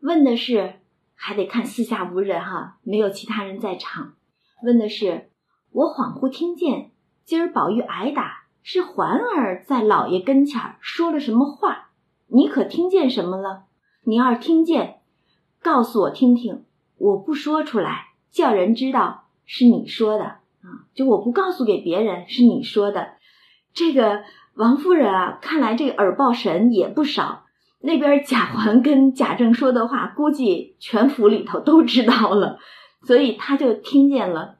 问的是，还得看四下无人哈，没有其他人在场。问的是。”我恍惚听见，今儿宝玉挨打是环儿在老爷跟前儿说了什么话？你可听见什么了？你要是听见，告诉我听听。我不说出来，叫人知道是你说的啊！就我不告诉给别人，是你说的。这个王夫人啊，看来这个耳报神也不少。那边贾环跟贾政说的话，估计全府里头都知道了，所以他就听见了。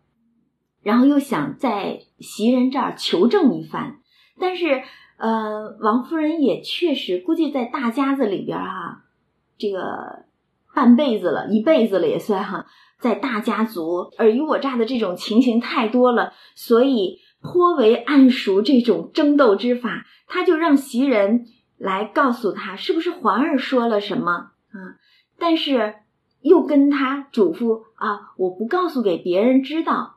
然后又想在袭人这儿求证一番，但是，呃，王夫人也确实估计在大家子里边哈，这个半辈子了，一辈子了也算哈，在大家族尔虞我诈的这种情形太多了，所以颇为谙熟这种争斗之法，他就让袭人来告诉他是不是环儿说了什么啊，但是又跟他嘱咐啊，我不告诉给别人知道。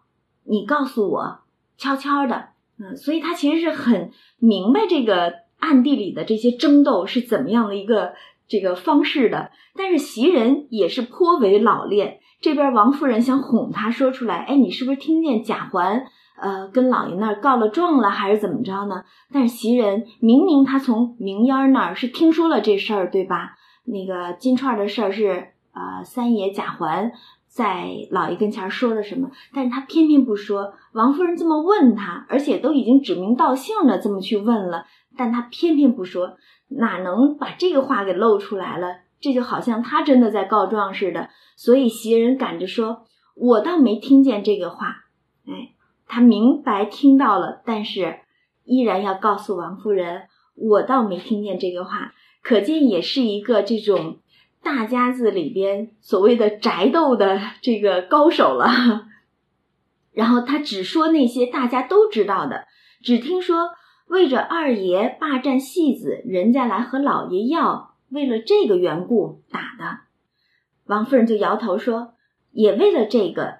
你告诉我，悄悄的，嗯，所以他其实是很明白这个暗地里的这些争斗是怎么样的一个这个方式的。但是袭人也是颇为老练，这边王夫人想哄他说出来，哎，你是不是听见贾环呃跟老爷那儿告了状了，还是怎么着呢？但是袭人明明他从明烟那儿是听说了这事儿，对吧？那个金钏的事儿是啊，三爷贾环。在老爷跟前说了什么，但是他偏偏不说。王夫人这么问他，而且都已经指名道姓的这么去问了，但他偏偏不说，哪能把这个话给露出来了？这就好像他真的在告状似的。所以袭人赶着说：“我倒没听见这个话。”哎，他明白听到了，但是依然要告诉王夫人：“我倒没听见这个话。”可见也是一个这种。大家子里边所谓的宅斗的这个高手了，然后他只说那些大家都知道的，只听说为着二爷霸占戏子，人家来和老爷要，为了这个缘故打的。王夫人就摇头说，也为了这个，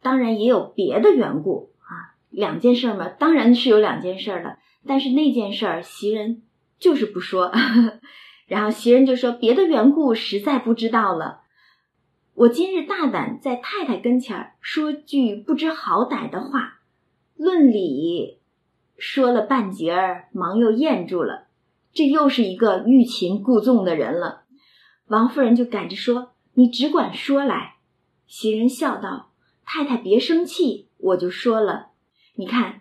当然也有别的缘故啊。两件事嘛，当然是有两件事的，但是那件事儿袭人就是不说。然后袭人就说：“别的缘故实在不知道了。我今日大胆在太太跟前儿说句不知好歹的话，论理说了半截儿，忙又咽住了。这又是一个欲擒故纵的人了。”王夫人就赶着说：“你只管说来。”袭人笑道：“太太别生气，我就说了。你看，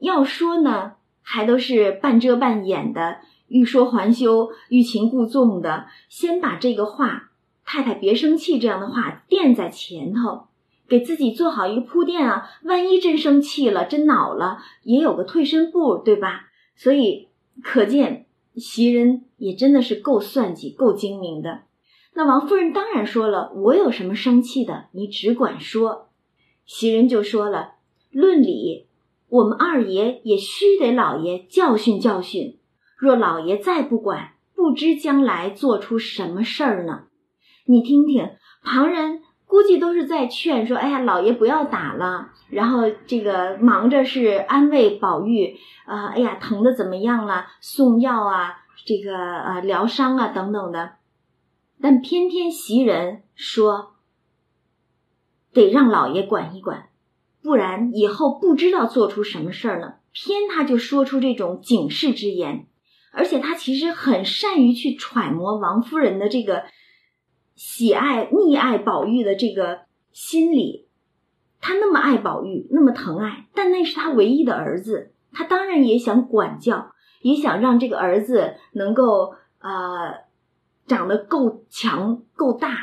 要说呢，还都是半遮半掩的。”欲说还休，欲擒故纵的，先把这个话“太太别生气”这样的话垫在前头，给自己做好一个铺垫啊。万一真生气了，真恼了，也有个退身步，对吧？所以可见袭人也真的是够算计、够精明的。那王夫人当然说了：“我有什么生气的？你只管说。”袭人就说了：“论理，我们二爷也须得老爷教训教训。”若老爷再不管，不知将来做出什么事儿呢？你听听，旁人估计都是在劝说：“哎呀，老爷不要打了。”然后这个忙着是安慰宝玉，啊，哎呀，疼的怎么样了？送药啊，这个呃疗伤啊等等的。但偏偏袭人说：“得让老爷管一管，不然以后不知道做出什么事儿呢。”偏他就说出这种警示之言。而且他其实很善于去揣摩王夫人的这个喜爱、溺爱宝玉的这个心理。他那么爱宝玉，那么疼爱，但那是他唯一的儿子，他当然也想管教，也想让这个儿子能够呃长得够强、够大，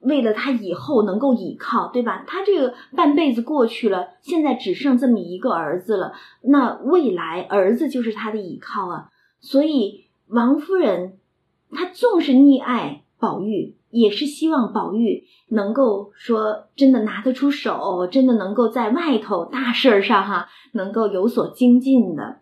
为了他以后能够倚靠，对吧？他这个半辈子过去了，现在只剩这么一个儿子了，那未来儿子就是他的倚靠啊。所以，王夫人她纵是溺爱宝玉，也是希望宝玉能够说真的拿得出手，真的能够在外头大事儿上哈能够有所精进的，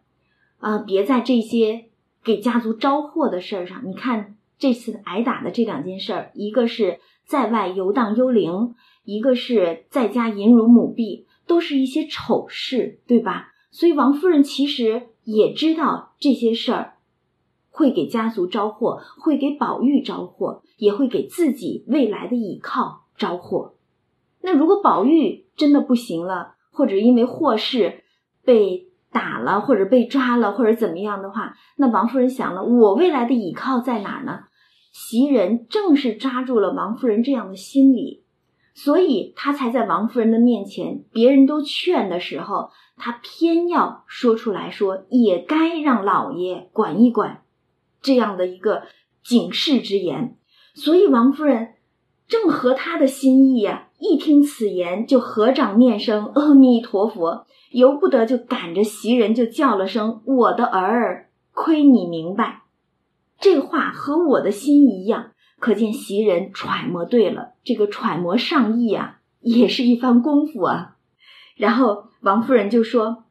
啊，别在这些给家族招祸的事儿上。你看这次挨打的这两件事儿，一个是在外游荡幽灵，一个是在家淫辱母婢，都是一些丑事，对吧？所以王夫人其实。也知道这些事儿会给家族招祸，会给宝玉招祸，也会给自己未来的倚靠招祸。那如果宝玉真的不行了，或者因为祸事被打了，或者被抓了，或者怎么样的话，那王夫人想了，我未来的倚靠在哪呢？袭人正是抓住了王夫人这样的心理，所以他才在王夫人的面前，别人都劝的时候。他偏要说出来说，也该让老爷管一管，这样的一个警示之言。所以王夫人正合他的心意呀，一听此言，就合掌念声阿弥陀佛，由不得就赶着袭人就叫了声：“我的儿，亏你明白，这话和我的心一样。”可见袭人揣摩对了，这个揣摩上意啊，也是一番功夫啊。然后。王夫人就说：“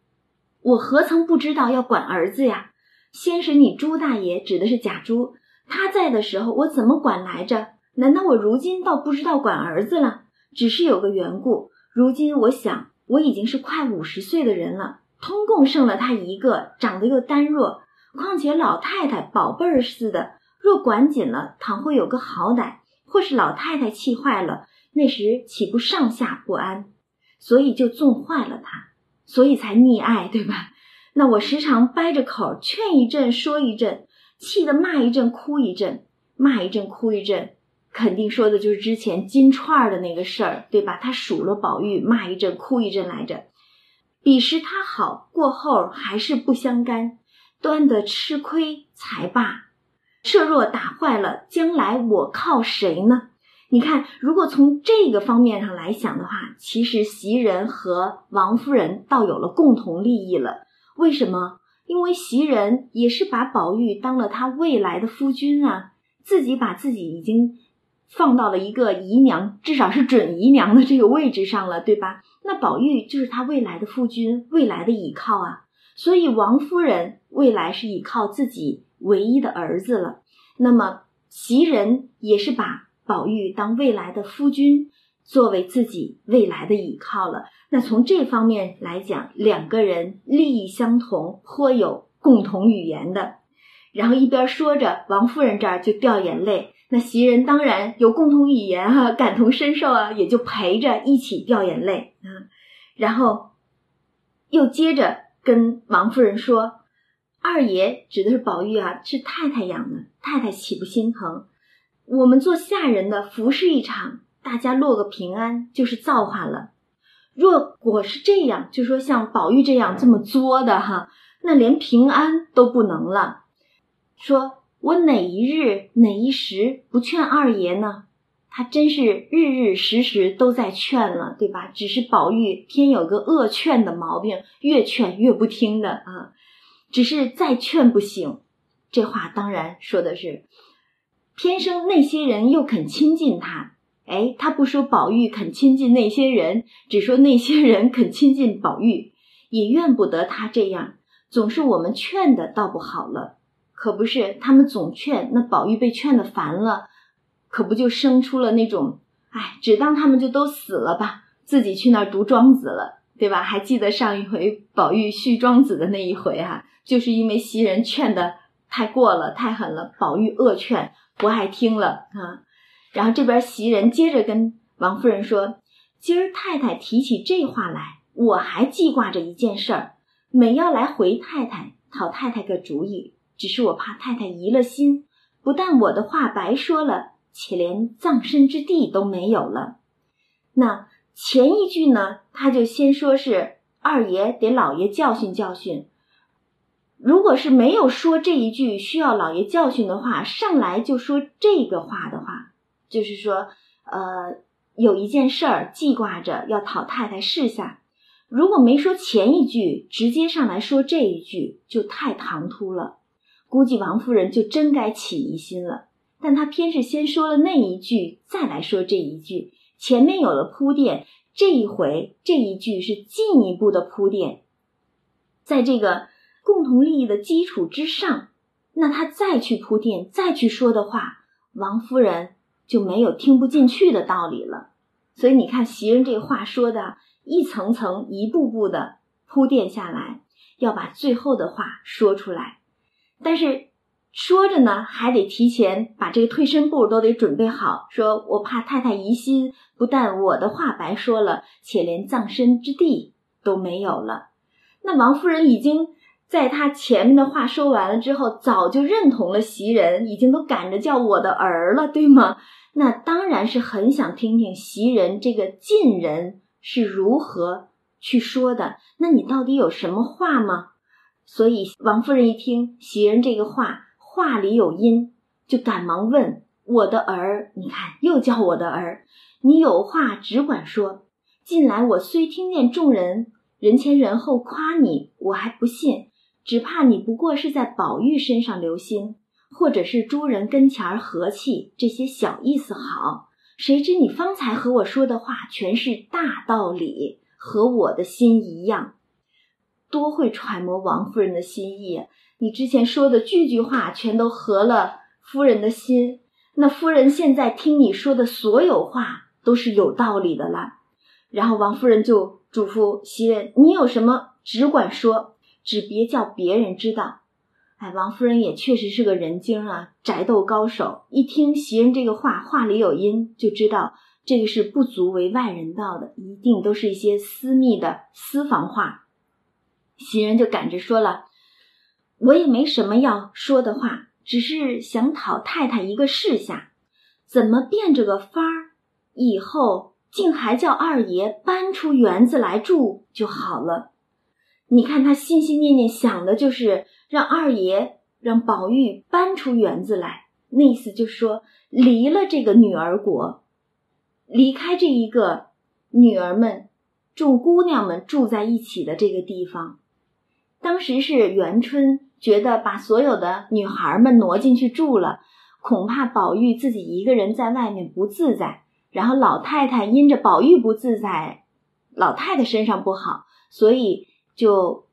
我何曾不知道要管儿子呀？先是你朱大爷指的是贾珠，他在的时候，我怎么管来着？难道我如今倒不知道管儿子了？只是有个缘故。如今我想，我已经是快五十岁的人了，通共剩了他一个，长得又单弱。况且老太太宝贝儿似的，若管紧了，倘或有个好歹，或是老太太气坏了，那时岂不上下不安？”所以就纵坏了他，所以才溺爱，对吧？那我时常掰着口劝一阵，说一阵，气得骂一阵，哭一阵，骂一阵，哭一阵，肯定说的就是之前金钏的那个事儿，对吧？他数了宝玉，骂一阵，哭一阵来着。彼时他好，过后还是不相干，端得吃亏才罢。设若打坏了，将来我靠谁呢？你看，如果从这个方面上来想的话，其实袭人和王夫人倒有了共同利益了。为什么？因为袭人也是把宝玉当了他未来的夫君啊，自己把自己已经放到了一个姨娘，至少是准姨娘的这个位置上了，对吧？那宝玉就是他未来的夫君，未来的倚靠啊。所以王夫人未来是倚靠自己唯一的儿子了。那么袭人也是把。宝玉当未来的夫君，作为自己未来的依靠了。那从这方面来讲，两个人利益相同，颇有共同语言的。然后一边说着，王夫人这儿就掉眼泪。那袭人当然有共同语言哈，感同身受啊，也就陪着一起掉眼泪啊。然后又接着跟王夫人说：“二爷指的是宝玉啊，是太太养的，太太岂不心疼？我们做下人的服侍一场，大家落个平安就是造化了。若果是这样，就说像宝玉这样这么作的哈，那连平安都不能了。”说我哪一日哪一时不劝二爷呢？他真是日日时时都在劝了，对吧？只是宝玉偏有个恶劝的毛病，越劝越不听的啊。只是再劝不醒，这话当然说的是，偏生那些人又肯亲近他。哎，他不说宝玉肯亲近那些人，只说那些人肯亲近宝玉，也怨不得他这样，总是我们劝的倒不好了。可不是，他们总劝那宝玉被劝的烦了，可不就生出了那种，哎，只当他们就都死了吧，自己去那儿读庄子了，对吧？还记得上一回宝玉续庄子的那一回哈，就是因为袭人劝的太过了，太狠了，宝玉恶劝不爱听了啊。然后这边袭人接着跟王夫人说：“今儿太太提起这话来，我还记挂着一件事儿，每要来回太太讨太太个主意。”只是我怕太太疑了心，不但我的话白说了，且连葬身之地都没有了。那前一句呢，他就先说是二爷得老爷教训教训。如果是没有说这一句需要老爷教训的话，上来就说这个话的话，就是说，呃，有一件事儿记挂着要讨太太示下。如果没说前一句，直接上来说这一句，就太唐突了。估计王夫人就真该起疑心了，但她偏是先说了那一句，再来说这一句，前面有了铺垫，这一回这一句是进一步的铺垫，在这个共同利益的基础之上，那他再去铺垫，再去说的话，王夫人就没有听不进去的道理了。所以你看袭人这话说的一层层、一步步的铺垫下来，要把最后的话说出来。但是说着呢，还得提前把这个退身步都得准备好。说我怕太太疑心，不但我的话白说了，且连葬身之地都没有了。那王夫人已经在他前面的话说完了之后，早就认同了袭人，已经都赶着叫我的儿了，对吗？那当然是很想听听袭人这个近人是如何去说的。那你到底有什么话吗？所以王夫人一听袭人这个话，话里有音，就赶忙问：“我的儿，你看又叫我的儿，你有话只管说。近来我虽听见众人人前人后夸你，我还不信，只怕你不过是在宝玉身上留心，或者是诸人跟前儿和气，这些小意思好。谁知你方才和我说的话全是大道理，和我的心一样。”多会揣摩王夫人的心意，你之前说的句句话全都合了夫人的心。那夫人现在听你说的所有话都是有道理的了。然后王夫人就嘱咐袭人：“你有什么只管说，只别叫别人知道。”哎，王夫人也确实是个人精啊，宅斗高手。一听袭人这个话，话里有音，就知道这个是不足为外人道的，一定都是一些私密的私房话。袭人就赶着说了：“我也没什么要说的话，只是想讨太太一个示下，怎么变着个法儿？以后竟还叫二爷搬出园子来住就好了。你看他心心念念想的就是让二爷让宝玉搬出园子来，那意思就是说离了这个女儿国，离开这一个女儿们、众姑娘们住在一起的这个地方。”当时是元春觉得把所有的女孩们挪进去住了，恐怕宝玉自己一个人在外面不自在。然后老太太因着宝玉不自在，老太太身上不好，所以就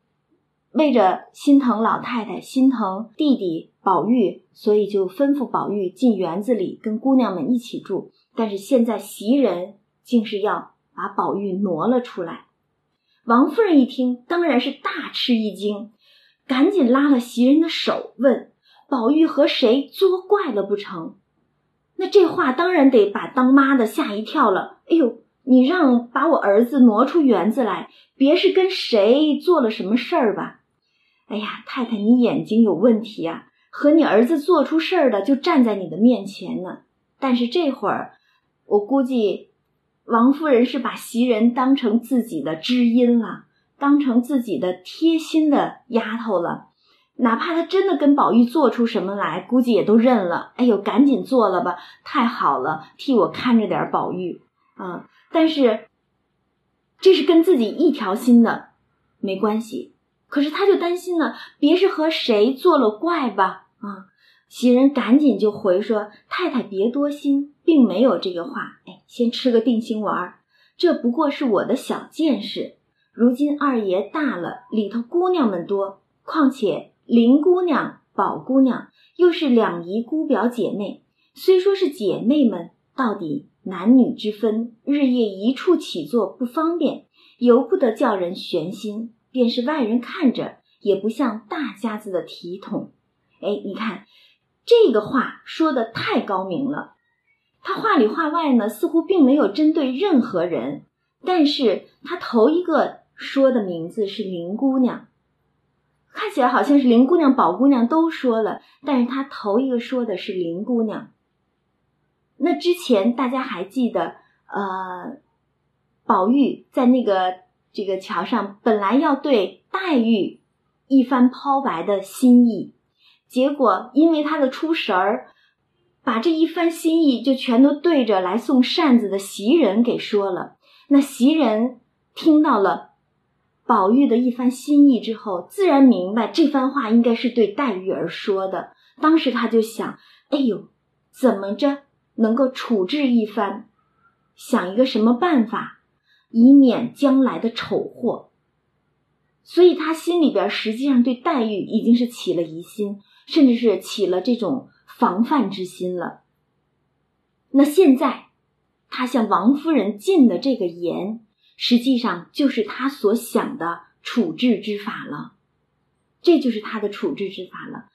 为着心疼老太太，心疼弟弟宝玉，所以就吩咐宝玉进园子里跟姑娘们一起住。但是现在袭人竟是要把宝玉挪了出来。王夫人一听，当然是大吃一惊，赶紧拉了袭人的手，问：“宝玉和谁作怪了不成？”那这话当然得把当妈的吓一跳了。哎呦，你让把我儿子挪出园子来，别是跟谁做了什么事儿吧？哎呀，太太，你眼睛有问题啊！和你儿子做出事儿的就站在你的面前呢。但是这会儿，我估计王夫人是把袭人当成自己的知音了，当成自己的贴心的丫头了。哪怕她真的跟宝玉做出什么来，估计也都认了。哎呦，赶紧做了吧，太好了，替我看着点宝玉啊！但是这是跟自己一条心的，没关系。可是他就担心呢，别是和谁做了怪吧？啊！袭人赶紧就回说：“太太别多心，并没有这个话。哎，先吃个定心丸，这不过是我的小见识。如今二爷大了，里头姑娘们多，况且……”林姑娘、宝姑娘又是两姨姑表姐妹，虽说是姐妹们，到底男女之分，日夜一处起坐不方便，由不得叫人悬心。便是外人看着，也不像大家子的体统。哎，你看这个话说的太高明了。他话里话外呢，似乎并没有针对任何人，但是他头一个说的名字是林姑娘。看起来好像是林姑娘、宝姑娘都说了，但是他头一个说的是林姑娘。那之前大家还记得，呃，宝玉在那个这个桥上本来要对黛玉一番抛白的心意，结果因为他的出神儿，把这一番心意就全都对着来送扇子的袭人给说了。那袭人听到了。宝玉的一番心意之后，自然明白这番话应该是对黛玉而说的。当时他就想：“哎呦，怎么着能够处置一番，想一个什么办法，以免将来的丑祸。”所以他心里边实际上对黛玉已经是起了疑心，甚至是起了这种防范之心了。那现在他向王夫人进的这个言。实际上就是他所想的处置之法了，这就是他的处置之法了。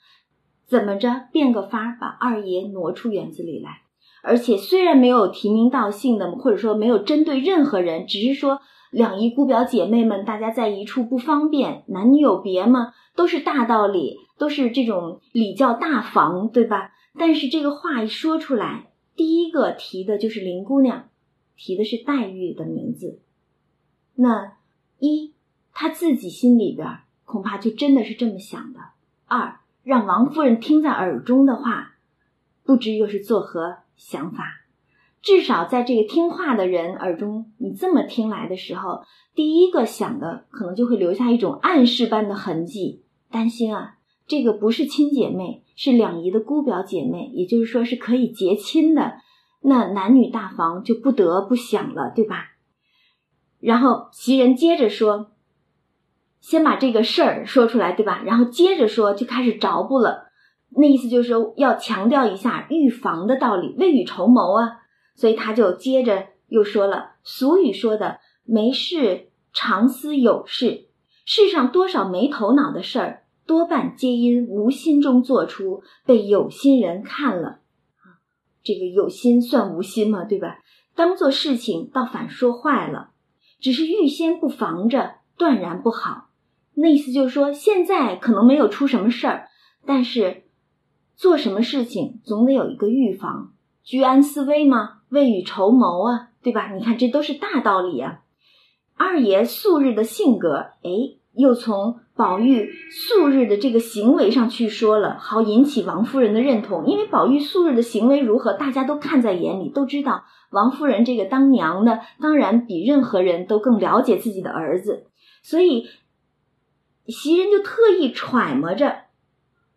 怎么着变个法把二爷挪出园子里来？而且虽然没有提名道姓的，或者说没有针对任何人，只是说两姨姑表姐妹们大家在一处不方便，男女有别嘛，都是大道理，都是这种礼教大防，对吧？但是这个话一说出来，第一个提的就是林姑娘，提的是黛玉的名字。那一他自己心里边恐怕就真的是这么想的。二让王夫人听在耳中的话，不知又是作何想法。至少在这个听话的人耳中，你这么听来的时候，第一个想的可能就会留下一种暗示般的痕迹，担心啊，这个不是亲姐妹，是两姨的姑表姐妹，也就是说是可以结亲的，那男女大防就不得不想了，对吧？然后袭人接着说：“先把这个事儿说出来，对吧？然后接着说，就开始着补了。那意思就是说，要强调一下预防的道理，未雨绸缪啊。所以他就接着又说了，俗语说的‘没事常思有事’，世上多少没头脑的事儿，多半皆因无心中做出，被有心人看了。这个有心算无心嘛，对吧？当做事情，倒反说坏了。”只是预先不防着，断然不好。那意思就是说，现在可能没有出什么事儿，但是做什么事情总得有一个预防，居安思危嘛，未雨绸缪啊，对吧？你看，这都是大道理啊。二爷素日的性格，哎，又从宝玉素日的这个行为上去说了，好引起王夫人的认同。因为宝玉素日的行为如何，大家都看在眼里，都知道。王夫人这个当娘的，当然比任何人都更了解自己的儿子，所以袭人就特意揣摩着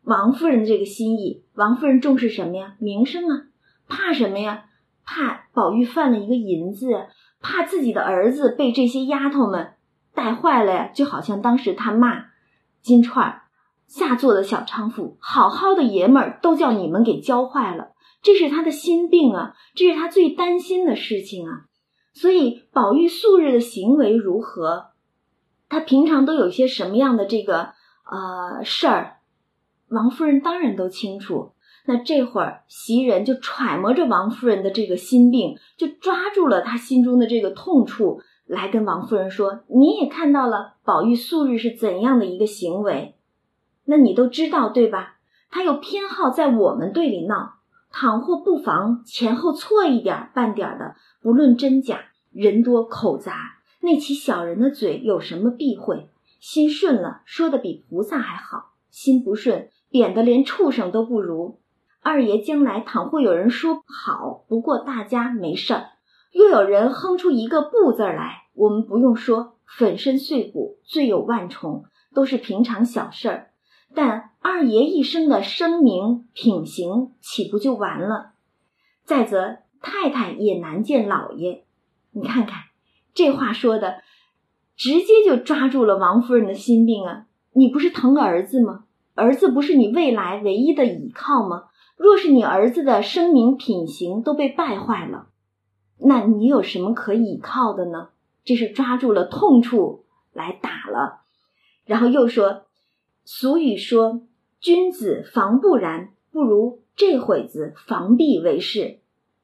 王夫人的这个心意。王夫人重视什么呀？名声啊，怕什么呀？怕宝玉犯了一个淫字，怕自己的儿子被这些丫头们带坏了呀。就好像当时他骂金钏下作的小娼妇，好好的爷们儿都叫你们给教坏了。这是他的心病啊，这是他最担心的事情啊。所以宝玉素日的行为如何，他平常都有些什么样的这个呃事儿，王夫人当然都清楚。那这会儿袭人就揣摩着王夫人的这个心病，就抓住了她心中的这个痛处，来跟王夫人说：“你也看到了宝玉素日是怎样的一个行为，那你都知道对吧？他又偏好在我们队里闹，倘或不妨前后错一点半点的，不论真假，人多口杂，那起小人的嘴有什么避讳？心顺了，说的比菩萨还好；心不顺，贬得连畜生都不如。”二爷将来倘或有人说好，不过大家没事儿；又有人哼出一个不字来，我们不用说，粉身碎骨，罪有万重，都是平常小事儿。但二爷一生的声名品行，岂不就完了？再则太太也难见老爷，你看看这话说的，直接就抓住了王夫人的心病啊！你不是疼儿子吗？儿子不是你未来唯一的依靠吗？若是你儿子的声名品行都被败坏了，那你有什么可倚靠的呢？这是抓住了痛处来打了，然后又说：“俗语说，君子防不然，不如这会子防必为是。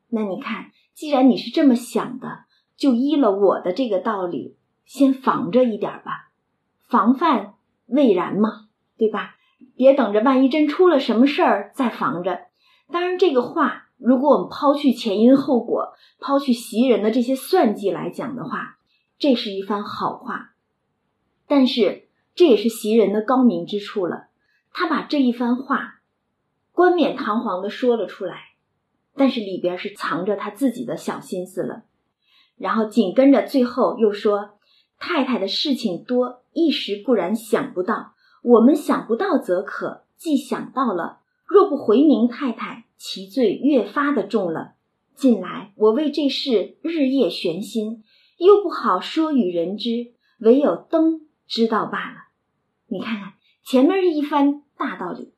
那你看，既然你是这么想的，就依了我的这个道理，先防着一点吧，防范未然嘛，对吧？”别等着，万一真出了什么事儿再防着。当然，这个话如果我们抛去前因后果，抛去袭人的这些算计来讲的话，这是一番好话。但是这也是袭人的高明之处了，他把这一番话冠冕堂皇的说了出来，但是里边是藏着他自己的小心思了。然后紧跟着最后又说：“太太的事情多，一时固然想不到。”我们想不到则可，既想到了，若不回明太太，其罪越发的重了。近来我为这事日夜悬心，又不好说与人知，唯有灯知道罢了。你看看前面是一番大道理，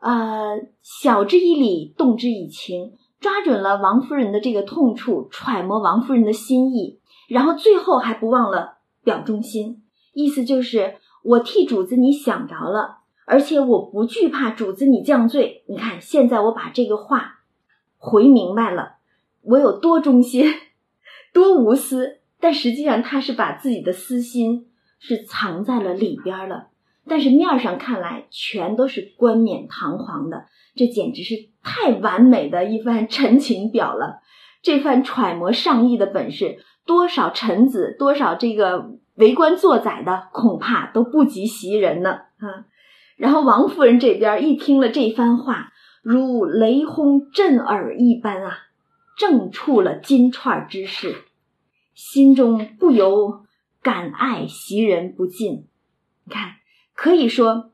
呃，晓之以理，动之以情，抓准了王夫人的这个痛处，揣摩王夫人的心意，然后最后还不忘了表忠心，意思就是。我替主子你想着了，而且我不惧怕主子你降罪。你看，现在我把这个话回明白了，我有多忠心，多无私。但实际上，他是把自己的私心是藏在了里边了。但是面上看来，全都是冠冕堂皇的。这简直是太完美的一番陈情表了。这番揣摩上意的本事，多少臣子，多少这个。为官作宰的恐怕都不及袭人呢啊！然后王夫人这边一听了这番话，如雷轰震耳一般啊，正触了金串之事，心中不由感爱袭人不尽。你看，可以说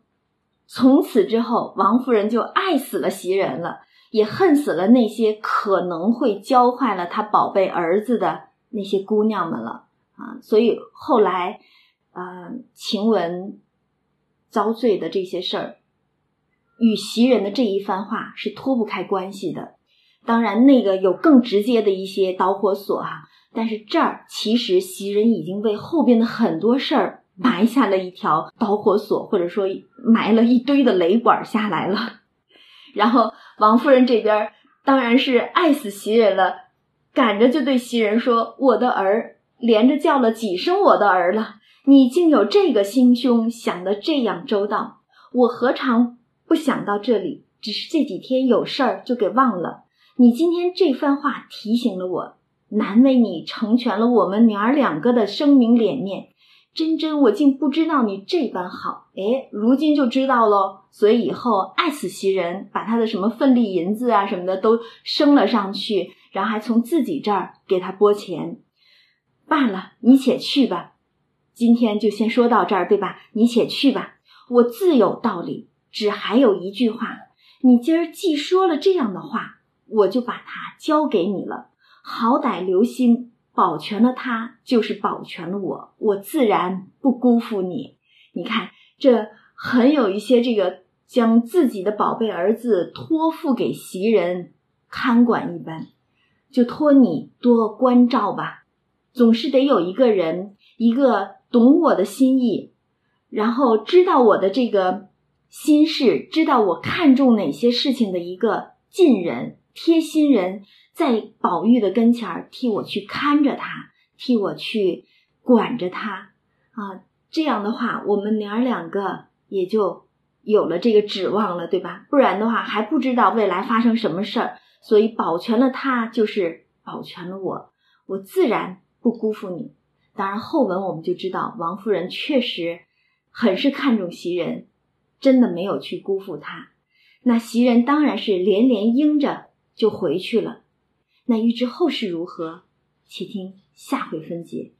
从此之后，王夫人就爱死了袭人了，也恨死了那些可能会教坏了她宝贝儿子的那些姑娘们了。啊，所以后来，呃，晴雯遭罪的这些事儿，与袭人的这一番话是脱不开关系的。当然，那个有更直接的一些导火索哈，但是这儿其实袭人已经为后边的很多事儿埋下了一条导火索，或者说埋了一堆的雷管下来了。然后王夫人这边当然是爱死袭人了，赶着就对袭人说：“我的儿。”连着叫了几声我的儿了，你竟有这个心胸，想得这样周到，我何尝不想到这里？只是这几天有事儿就给忘了。你今天这番话提醒了我，难为你成全了我们娘儿两个的声名脸面。真真，我竟不知道你这般好，哎，如今就知道喽。所以以后爱死袭人，把他的什么份力银子啊什么的都升了上去，然后还从自己这儿给他拨钱。罢了，你且去吧。今天就先说到这儿，对吧？你且去吧，我自有道理。只还有一句话，你今儿既说了这样的话，我就把它交给你了。好歹留心保全了他，就是保全了我，我自然不辜负你。你看，这很有一些这个将自己的宝贝儿子托付给袭人看管一般，就托你多关照吧。总是得有一个人，一个懂我的心意，然后知道我的这个心事，知道我看重哪些事情的一个近人、贴心人，在宝玉的跟前儿替我去看着他，替我去管着他啊。这样的话，我们娘儿两个也就有了这个指望了，对吧？不然的话，还不知道未来发生什么事儿。所以保全了他，就是保全了我，我自然不辜负你。当然后文我们就知道，王夫人确实很是看重袭人，真的没有去辜负她。那袭人当然是连连应着就回去了。那欲知后事如何，且听下回分解。